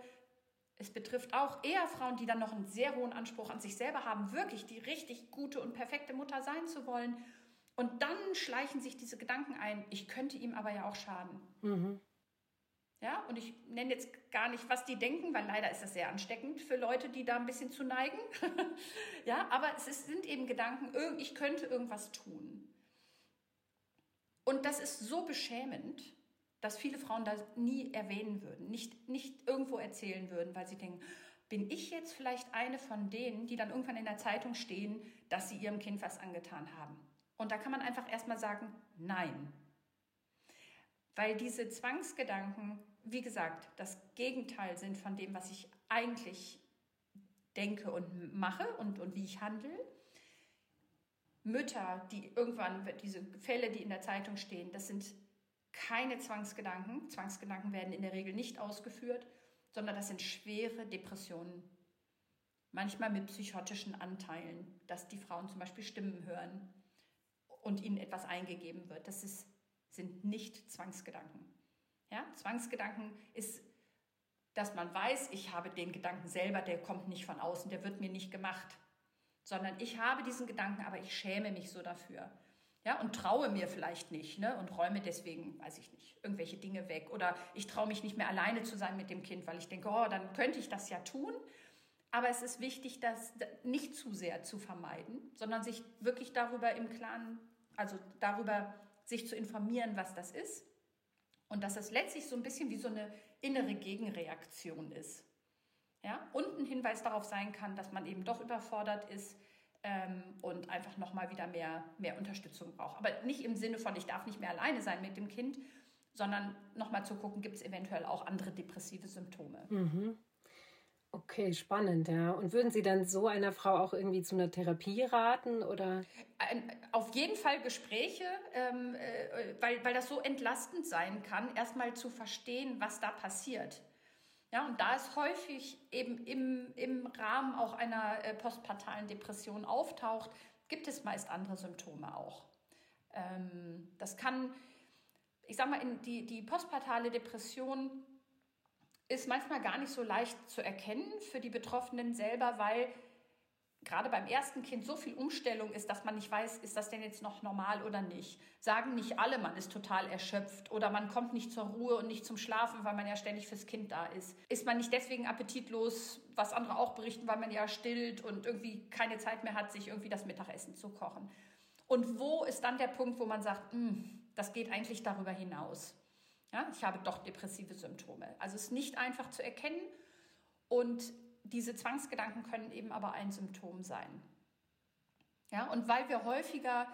es betrifft auch eher Frauen, die dann noch einen sehr hohen Anspruch an sich selber haben, wirklich die richtig gute und perfekte Mutter sein zu wollen. Und dann schleichen sich diese Gedanken ein, ich könnte ihm aber ja auch schaden. Mhm. Ja, und ich nenne jetzt gar nicht, was die denken, weil leider ist das sehr ansteckend für Leute, die da ein bisschen zu neigen. ja, aber es ist, sind eben Gedanken, ich könnte irgendwas tun. Und das ist so beschämend, dass viele Frauen das nie erwähnen würden, nicht, nicht irgendwo erzählen würden, weil sie denken, bin ich jetzt vielleicht eine von denen, die dann irgendwann in der Zeitung stehen, dass sie ihrem Kind was angetan haben? Und da kann man einfach erstmal sagen, nein. Weil diese Zwangsgedanken, wie gesagt, das Gegenteil sind von dem, was ich eigentlich denke und mache und, und wie ich handle. Mütter, die irgendwann, diese Fälle, die in der Zeitung stehen, das sind keine Zwangsgedanken. Zwangsgedanken werden in der Regel nicht ausgeführt, sondern das sind schwere Depressionen. Manchmal mit psychotischen Anteilen, dass die Frauen zum Beispiel Stimmen hören und ihnen etwas eingegeben wird. Das ist, sind nicht Zwangsgedanken. Ja? Zwangsgedanken ist, dass man weiß, ich habe den Gedanken selber, der kommt nicht von außen, der wird mir nicht gemacht, sondern ich habe diesen Gedanken, aber ich schäme mich so dafür ja, und traue mir vielleicht nicht ne, und räume deswegen, weiß ich nicht, irgendwelche Dinge weg. Oder ich traue mich nicht mehr alleine zu sein mit dem Kind, weil ich denke, oh, dann könnte ich das ja tun. Aber es ist wichtig, das nicht zu sehr zu vermeiden, sondern sich wirklich darüber im Klaren, also darüber sich zu informieren, was das ist. Und dass es letztlich so ein bisschen wie so eine innere Gegenreaktion ist. Ja? Und ein Hinweis darauf sein kann, dass man eben doch überfordert ist, ähm, und einfach nochmal wieder mehr, mehr Unterstützung braucht. Aber nicht im Sinne von, ich darf nicht mehr alleine sein mit dem Kind, sondern nochmal zu gucken, gibt es eventuell auch andere depressive Symptome. Mhm. Okay, spannend, ja. Und würden Sie dann so einer Frau auch irgendwie zu einer Therapie raten oder? Auf jeden Fall Gespräche, ähm, äh, weil, weil das so entlastend sein kann, erstmal zu verstehen, was da passiert. Ja, und da es häufig eben im, im Rahmen auch einer äh, postpartalen Depression auftaucht, gibt es meist andere Symptome auch. Ähm, das kann, ich sag mal, in die, die postpartale Depression ist manchmal gar nicht so leicht zu erkennen für die Betroffenen selber, weil gerade beim ersten Kind so viel Umstellung ist, dass man nicht weiß, ist das denn jetzt noch normal oder nicht. Sagen nicht alle, man ist total erschöpft oder man kommt nicht zur Ruhe und nicht zum Schlafen, weil man ja ständig fürs Kind da ist. Ist man nicht deswegen appetitlos, was andere auch berichten, weil man ja stillt und irgendwie keine Zeit mehr hat, sich irgendwie das Mittagessen zu kochen. Und wo ist dann der Punkt, wo man sagt, hm, das geht eigentlich darüber hinaus? Ja, ich habe doch depressive Symptome. Also es ist nicht einfach zu erkennen und diese Zwangsgedanken können eben aber ein Symptom sein. Ja, und weil wir häufiger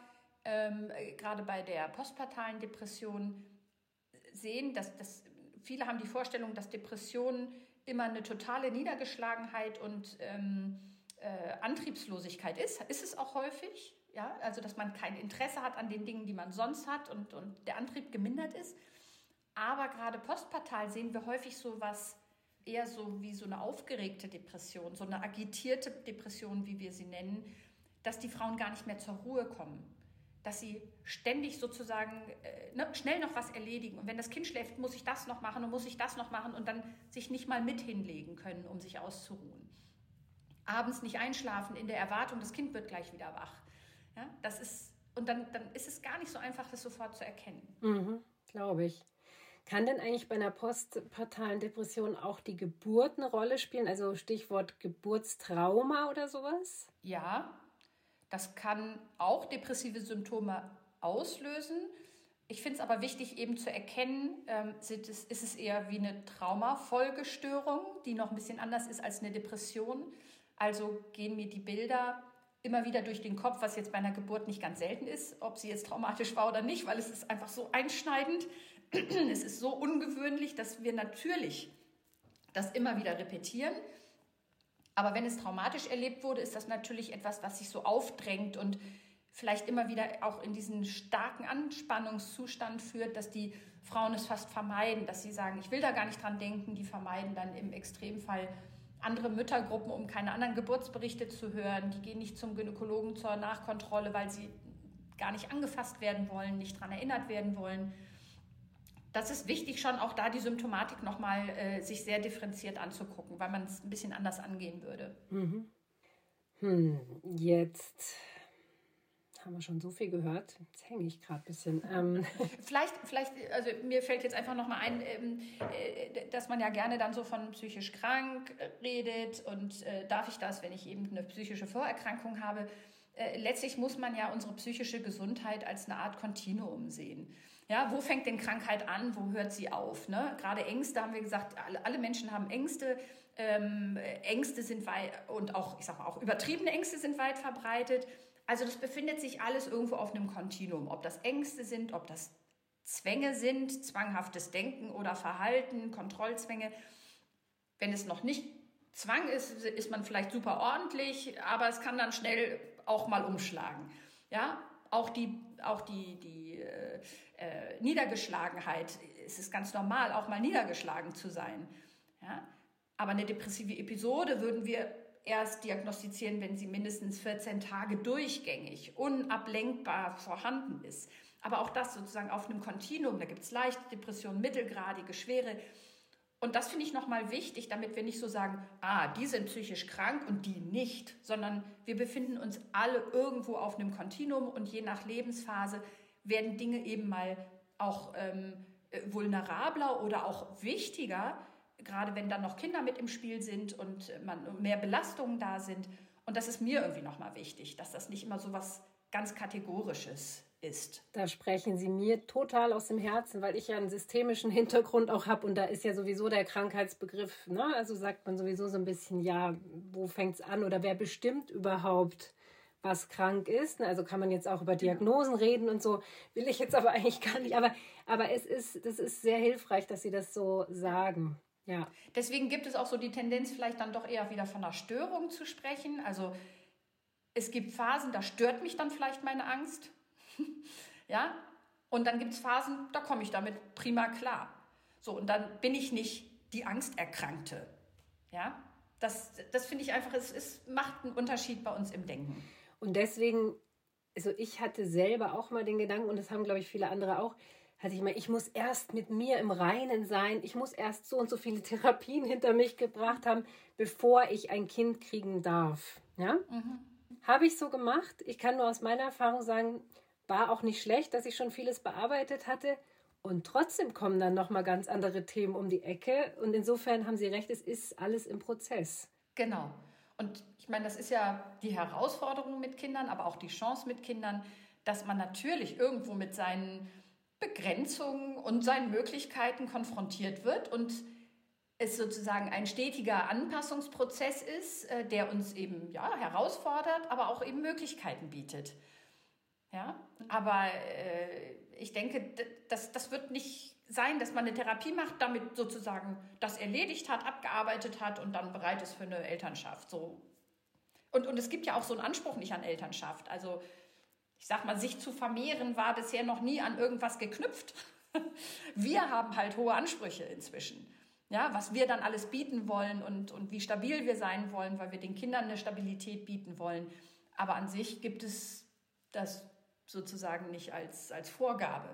ähm, gerade bei der postpartalen Depression sehen, dass, dass viele haben die Vorstellung, dass Depression immer eine totale Niedergeschlagenheit und ähm, äh, Antriebslosigkeit ist. Ist es auch häufig, ja, also dass man kein Interesse hat an den Dingen, die man sonst hat und, und der Antrieb gemindert ist. Aber gerade postpartal sehen wir häufig so was eher so wie so eine aufgeregte Depression, so eine agitierte Depression, wie wir sie nennen, dass die Frauen gar nicht mehr zur Ruhe kommen. dass sie ständig sozusagen äh, ne, schnell noch was erledigen. Und wenn das Kind schläft, muss ich das noch machen und muss ich das noch machen und dann sich nicht mal mit hinlegen können, um sich auszuruhen. Abends nicht einschlafen in der Erwartung, das Kind wird gleich wieder wach. Ja, das ist, und dann, dann ist es gar nicht so einfach, das sofort zu erkennen. Mhm, Glaube ich. Kann denn eigentlich bei einer postpartalen Depression auch die Geburt eine Rolle spielen? Also Stichwort Geburtstrauma oder sowas? Ja, das kann auch depressive Symptome auslösen. Ich finde es aber wichtig, eben zu erkennen, ähm, ist, es, ist es eher wie eine Traumafolgestörung, die noch ein bisschen anders ist als eine Depression. Also gehen mir die Bilder immer wieder durch den Kopf, was jetzt bei einer Geburt nicht ganz selten ist, ob sie jetzt traumatisch war oder nicht, weil es ist einfach so einschneidend. es ist so ungewöhnlich, dass wir natürlich das immer wieder repetieren. Aber wenn es traumatisch erlebt wurde, ist das natürlich etwas, was sich so aufdrängt und vielleicht immer wieder auch in diesen starken Anspannungszustand führt, dass die Frauen es fast vermeiden, dass sie sagen, ich will da gar nicht dran denken, die vermeiden dann im Extremfall andere Müttergruppen, um keine anderen Geburtsberichte zu hören, die gehen nicht zum Gynäkologen zur Nachkontrolle, weil sie gar nicht angefasst werden wollen, nicht daran erinnert werden wollen das ist wichtig, schon auch da die Symptomatik nochmal äh, sich sehr differenziert anzugucken, weil man es ein bisschen anders angehen würde. Mhm. Hm, jetzt haben wir schon so viel gehört. Jetzt hänge ich gerade ein bisschen. Ähm. Vielleicht, vielleicht, also mir fällt jetzt einfach nochmal ein, ähm, äh, dass man ja gerne dann so von psychisch krank redet und äh, darf ich das, wenn ich eben eine psychische Vorerkrankung habe. Äh, letztlich muss man ja unsere psychische Gesundheit als eine Art Kontinuum sehen. Ja, wo fängt denn Krankheit an? Wo hört sie auf? Ne? Gerade Ängste haben wir gesagt, alle, alle Menschen haben Ängste. Ähm, Ängste sind weit und auch, ich sag mal, auch übertriebene Ängste sind weit verbreitet. Also das befindet sich alles irgendwo auf einem Kontinuum. Ob das Ängste sind, ob das Zwänge sind, zwanghaftes Denken oder Verhalten, Kontrollzwänge. Wenn es noch nicht Zwang ist, ist man vielleicht super ordentlich, aber es kann dann schnell auch mal umschlagen. Ja, auch die, auch die, die äh, äh, Niedergeschlagenheit. Es ist ganz normal, auch mal niedergeschlagen zu sein. Ja? Aber eine depressive Episode würden wir erst diagnostizieren, wenn sie mindestens 14 Tage durchgängig, unablenkbar vorhanden ist. Aber auch das sozusagen auf einem Kontinuum. Da gibt es leichte Depressionen, mittelgradige, schwere. Und das finde ich nochmal wichtig, damit wir nicht so sagen, ah, die sind psychisch krank und die nicht, sondern wir befinden uns alle irgendwo auf einem Kontinuum und je nach Lebensphase werden Dinge eben mal auch ähm, äh, vulnerabler oder auch wichtiger, gerade wenn dann noch Kinder mit im Spiel sind und man, mehr Belastungen da sind. Und das ist mir irgendwie nochmal wichtig, dass das nicht immer so was ganz Kategorisches ist. Da sprechen Sie mir total aus dem Herzen, weil ich ja einen systemischen Hintergrund auch habe und da ist ja sowieso der Krankheitsbegriff, ne? also sagt man sowieso so ein bisschen, ja, wo fängt es an oder wer bestimmt überhaupt, was krank ist. Also kann man jetzt auch über Diagnosen reden und so, will ich jetzt aber eigentlich gar nicht. Aber, aber es ist, das ist sehr hilfreich, dass Sie das so sagen. Ja. Deswegen gibt es auch so die Tendenz, vielleicht dann doch eher wieder von einer Störung zu sprechen. Also es gibt Phasen, da stört mich dann vielleicht meine Angst. ja. Und dann gibt es Phasen, da komme ich damit prima klar. So, und dann bin ich nicht die Angsterkrankte. Ja. Das, das finde ich einfach, es, es macht einen Unterschied bei uns im Denken. Und deswegen, also ich hatte selber auch mal den Gedanken, und das haben, glaube ich, viele andere auch, hatte ich mal, ich muss erst mit mir im Reinen sein, ich muss erst so und so viele Therapien hinter mich gebracht haben, bevor ich ein Kind kriegen darf. Ja? Mhm. Habe ich so gemacht. Ich kann nur aus meiner Erfahrung sagen, war auch nicht schlecht, dass ich schon vieles bearbeitet hatte. Und trotzdem kommen dann nochmal ganz andere Themen um die Ecke. Und insofern haben Sie recht, es ist alles im Prozess. Genau. Und ich meine, das ist ja die Herausforderung mit Kindern, aber auch die Chance mit Kindern, dass man natürlich irgendwo mit seinen Begrenzungen und seinen Möglichkeiten konfrontiert wird und es sozusagen ein stetiger Anpassungsprozess ist, äh, der uns eben ja, herausfordert, aber auch eben Möglichkeiten bietet. Ja, aber äh, ich denke, das, das wird nicht sein, dass man eine Therapie macht, damit sozusagen das erledigt hat, abgearbeitet hat und dann bereit ist für eine Elternschaft. So. Und, und es gibt ja auch so einen Anspruch nicht an Elternschaft. Also ich sag mal, sich zu vermehren war bisher noch nie an irgendwas geknüpft. Wir haben halt hohe Ansprüche inzwischen. Ja, was wir dann alles bieten wollen und, und wie stabil wir sein wollen, weil wir den Kindern eine Stabilität bieten wollen. Aber an sich gibt es das sozusagen nicht als, als Vorgabe.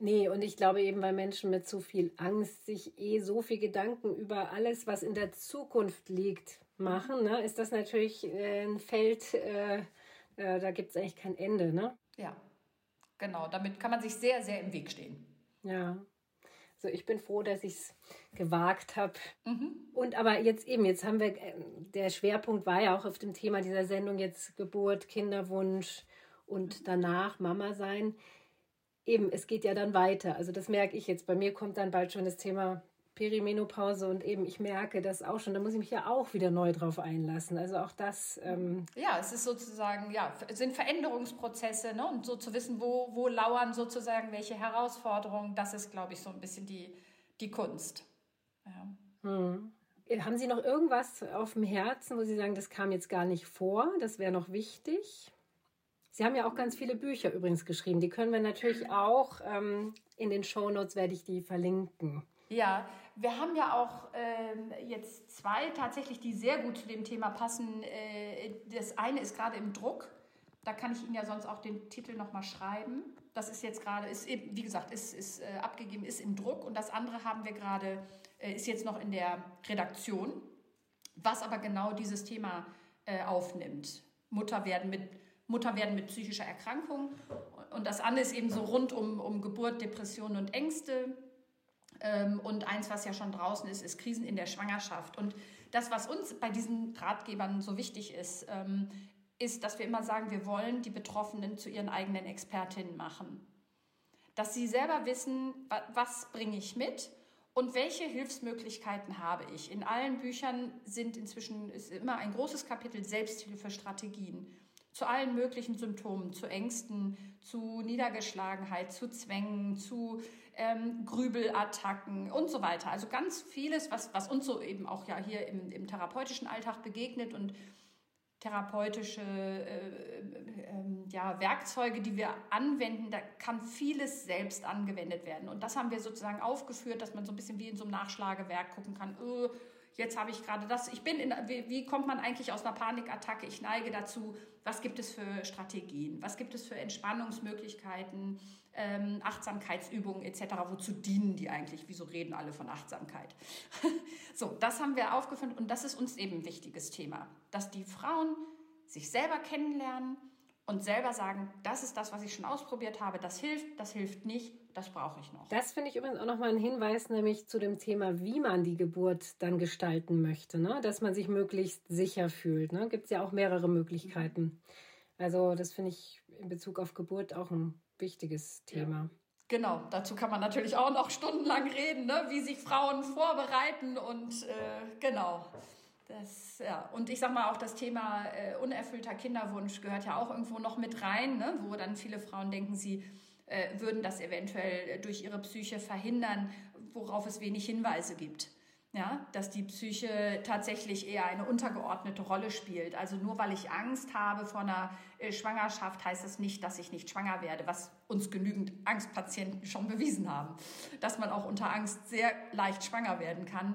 Nee, und ich glaube eben, weil Menschen mit zu viel Angst sich eh so viel Gedanken über alles, was in der Zukunft liegt, machen, ne, ist das natürlich äh, ein Feld, äh, äh, da gibt es eigentlich kein Ende. Ne? Ja, genau. Damit kann man sich sehr, sehr im Weg stehen. Ja. So, ich bin froh, dass ich es gewagt habe. Mhm. Und aber jetzt eben, jetzt haben wir, äh, der Schwerpunkt war ja auch auf dem Thema dieser Sendung jetzt Geburt, Kinderwunsch und danach Mama sein. Eben, es geht ja dann weiter. Also das merke ich jetzt. Bei mir kommt dann bald schon das Thema Perimenopause und eben ich merke das auch schon, da muss ich mich ja auch wieder neu drauf einlassen. Also auch das. Ähm ja, es ist sozusagen, ja, es sind Veränderungsprozesse ne? und so zu wissen, wo, wo lauern sozusagen welche Herausforderungen, das ist, glaube ich, so ein bisschen die, die Kunst. Ja. Hm. Haben Sie noch irgendwas auf dem Herzen, wo Sie sagen, das kam jetzt gar nicht vor, das wäre noch wichtig? Sie haben ja auch ganz viele Bücher übrigens geschrieben. Die können wir natürlich auch ähm, in den Shownotes werde ich die verlinken. Ja, wir haben ja auch ähm, jetzt zwei tatsächlich, die sehr gut zu dem Thema passen. Äh, das eine ist gerade im Druck. Da kann ich Ihnen ja sonst auch den Titel nochmal schreiben. Das ist jetzt gerade, ist eben, wie gesagt, ist, ist äh, abgegeben, ist im Druck. Und das andere haben wir gerade, äh, ist jetzt noch in der Redaktion, was aber genau dieses Thema äh, aufnimmt. Mutter werden mit Mutter werden mit psychischer Erkrankung. Und das andere ist eben so rund um, um Geburt, Depressionen und Ängste. Ähm, und eins, was ja schon draußen ist, ist Krisen in der Schwangerschaft. Und das, was uns bei diesen Ratgebern so wichtig ist, ähm, ist, dass wir immer sagen, wir wollen die Betroffenen zu ihren eigenen Expertinnen machen. Dass sie selber wissen, was bringe ich mit und welche Hilfsmöglichkeiten habe ich. In allen Büchern sind inzwischen ist immer ein großes Kapitel Selbsthilfestrategien zu allen möglichen Symptomen, zu Ängsten, zu Niedergeschlagenheit, zu Zwängen, zu ähm, Grübelattacken und so weiter. Also ganz vieles, was, was uns so eben auch ja hier im, im therapeutischen Alltag begegnet und therapeutische äh, äh, ja, Werkzeuge, die wir anwenden, da kann vieles selbst angewendet werden. Und das haben wir sozusagen aufgeführt, dass man so ein bisschen wie in so einem Nachschlagewerk gucken kann, öh, jetzt habe ich gerade das, ich bin in, wie, wie kommt man eigentlich aus einer Panikattacke? Ich neige dazu, was gibt es für Strategien, was gibt es für Entspannungsmöglichkeiten, ähm, Achtsamkeitsübungen etc. Wozu dienen die eigentlich? Wieso reden alle von Achtsamkeit? so, das haben wir aufgefunden und das ist uns eben ein wichtiges Thema, dass die Frauen sich selber kennenlernen und selber sagen, das ist das, was ich schon ausprobiert habe, das hilft, das hilft nicht, das brauche ich noch. Das finde ich übrigens auch nochmal ein Hinweis, nämlich zu dem Thema, wie man die Geburt dann gestalten möchte, ne? dass man sich möglichst sicher fühlt. Ne? Gibt es ja auch mehrere Möglichkeiten. Also das finde ich in Bezug auf Geburt auch ein wichtiges Thema. Ja. Genau, dazu kann man natürlich auch noch stundenlang reden, ne? wie sich Frauen vorbereiten und äh, genau. Das, ja. Und ich sag mal, auch das Thema äh, unerfüllter Kinderwunsch gehört ja auch irgendwo noch mit rein, ne? wo dann viele Frauen denken, sie äh, würden das eventuell durch ihre Psyche verhindern, worauf es wenig Hinweise gibt. Ja, dass die Psyche tatsächlich eher eine untergeordnete Rolle spielt. Also nur weil ich Angst habe vor einer äh, Schwangerschaft, heißt das nicht, dass ich nicht schwanger werde, was uns genügend Angstpatienten schon bewiesen haben. Dass man auch unter Angst sehr leicht schwanger werden kann.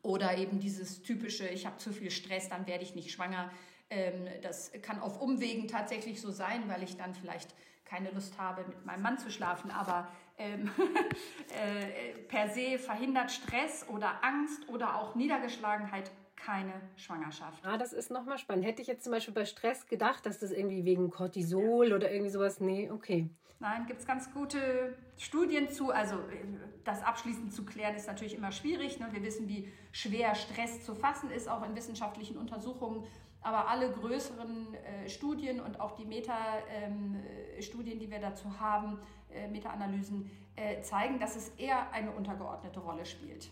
Oder eben dieses typische, ich habe zu viel Stress, dann werde ich nicht schwanger. Ähm, das kann auf Umwegen tatsächlich so sein, weil ich dann vielleicht keine Lust habe, mit meinem Mann zu schlafen, aber ähm, äh, per se verhindert Stress oder Angst oder auch Niedergeschlagenheit keine Schwangerschaft. Ah, das ist nochmal spannend. Hätte ich jetzt zum Beispiel bei Stress gedacht, dass das irgendwie wegen Cortisol ja. oder irgendwie sowas. Nee, okay. Nein, gibt es ganz gute Studien zu. Also äh, das abschließend zu klären ist natürlich immer schwierig. Ne? Wir wissen, wie schwer Stress zu fassen ist, auch in wissenschaftlichen Untersuchungen. Aber alle größeren äh, Studien und auch die Meta-Studien, ähm, die wir dazu haben, äh, Meta-Analysen, äh, zeigen, dass es eher eine untergeordnete Rolle spielt.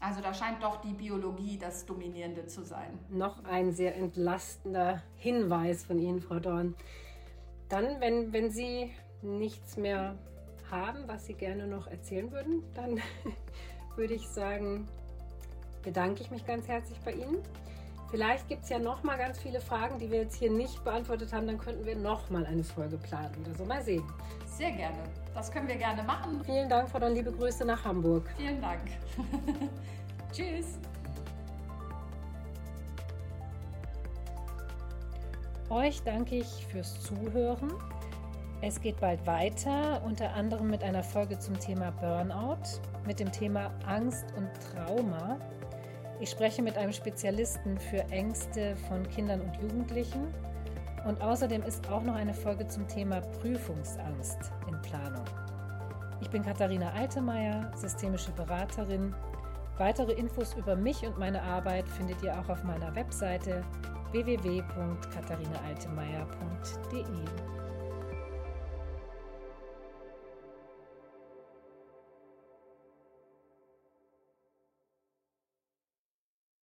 Also da scheint doch die Biologie das Dominierende zu sein. Noch ein sehr entlastender Hinweis von Ihnen, Frau Dorn. Dann, wenn, wenn Sie nichts mehr haben, was Sie gerne noch erzählen würden, dann würde ich sagen, bedanke ich mich ganz herzlich bei Ihnen. Vielleicht gibt es ja noch mal ganz viele Fragen, die wir jetzt hier nicht beantwortet haben. Dann könnten wir noch mal eine Folge planen oder so. Mal sehen. Sehr gerne. Das können wir gerne machen. Vielen Dank, Frau Dann. Liebe Grüße nach Hamburg. Vielen Dank. Tschüss. Euch danke ich fürs Zuhören. Es geht bald weiter, unter anderem mit einer Folge zum Thema Burnout, mit dem Thema Angst und Trauma. Ich spreche mit einem Spezialisten für Ängste von Kindern und Jugendlichen. Und außerdem ist auch noch eine Folge zum Thema Prüfungsangst in Planung. Ich bin Katharina Altemeyer, systemische Beraterin. Weitere Infos über mich und meine Arbeit findet ihr auch auf meiner Webseite www.katharinaaltemeyer.de.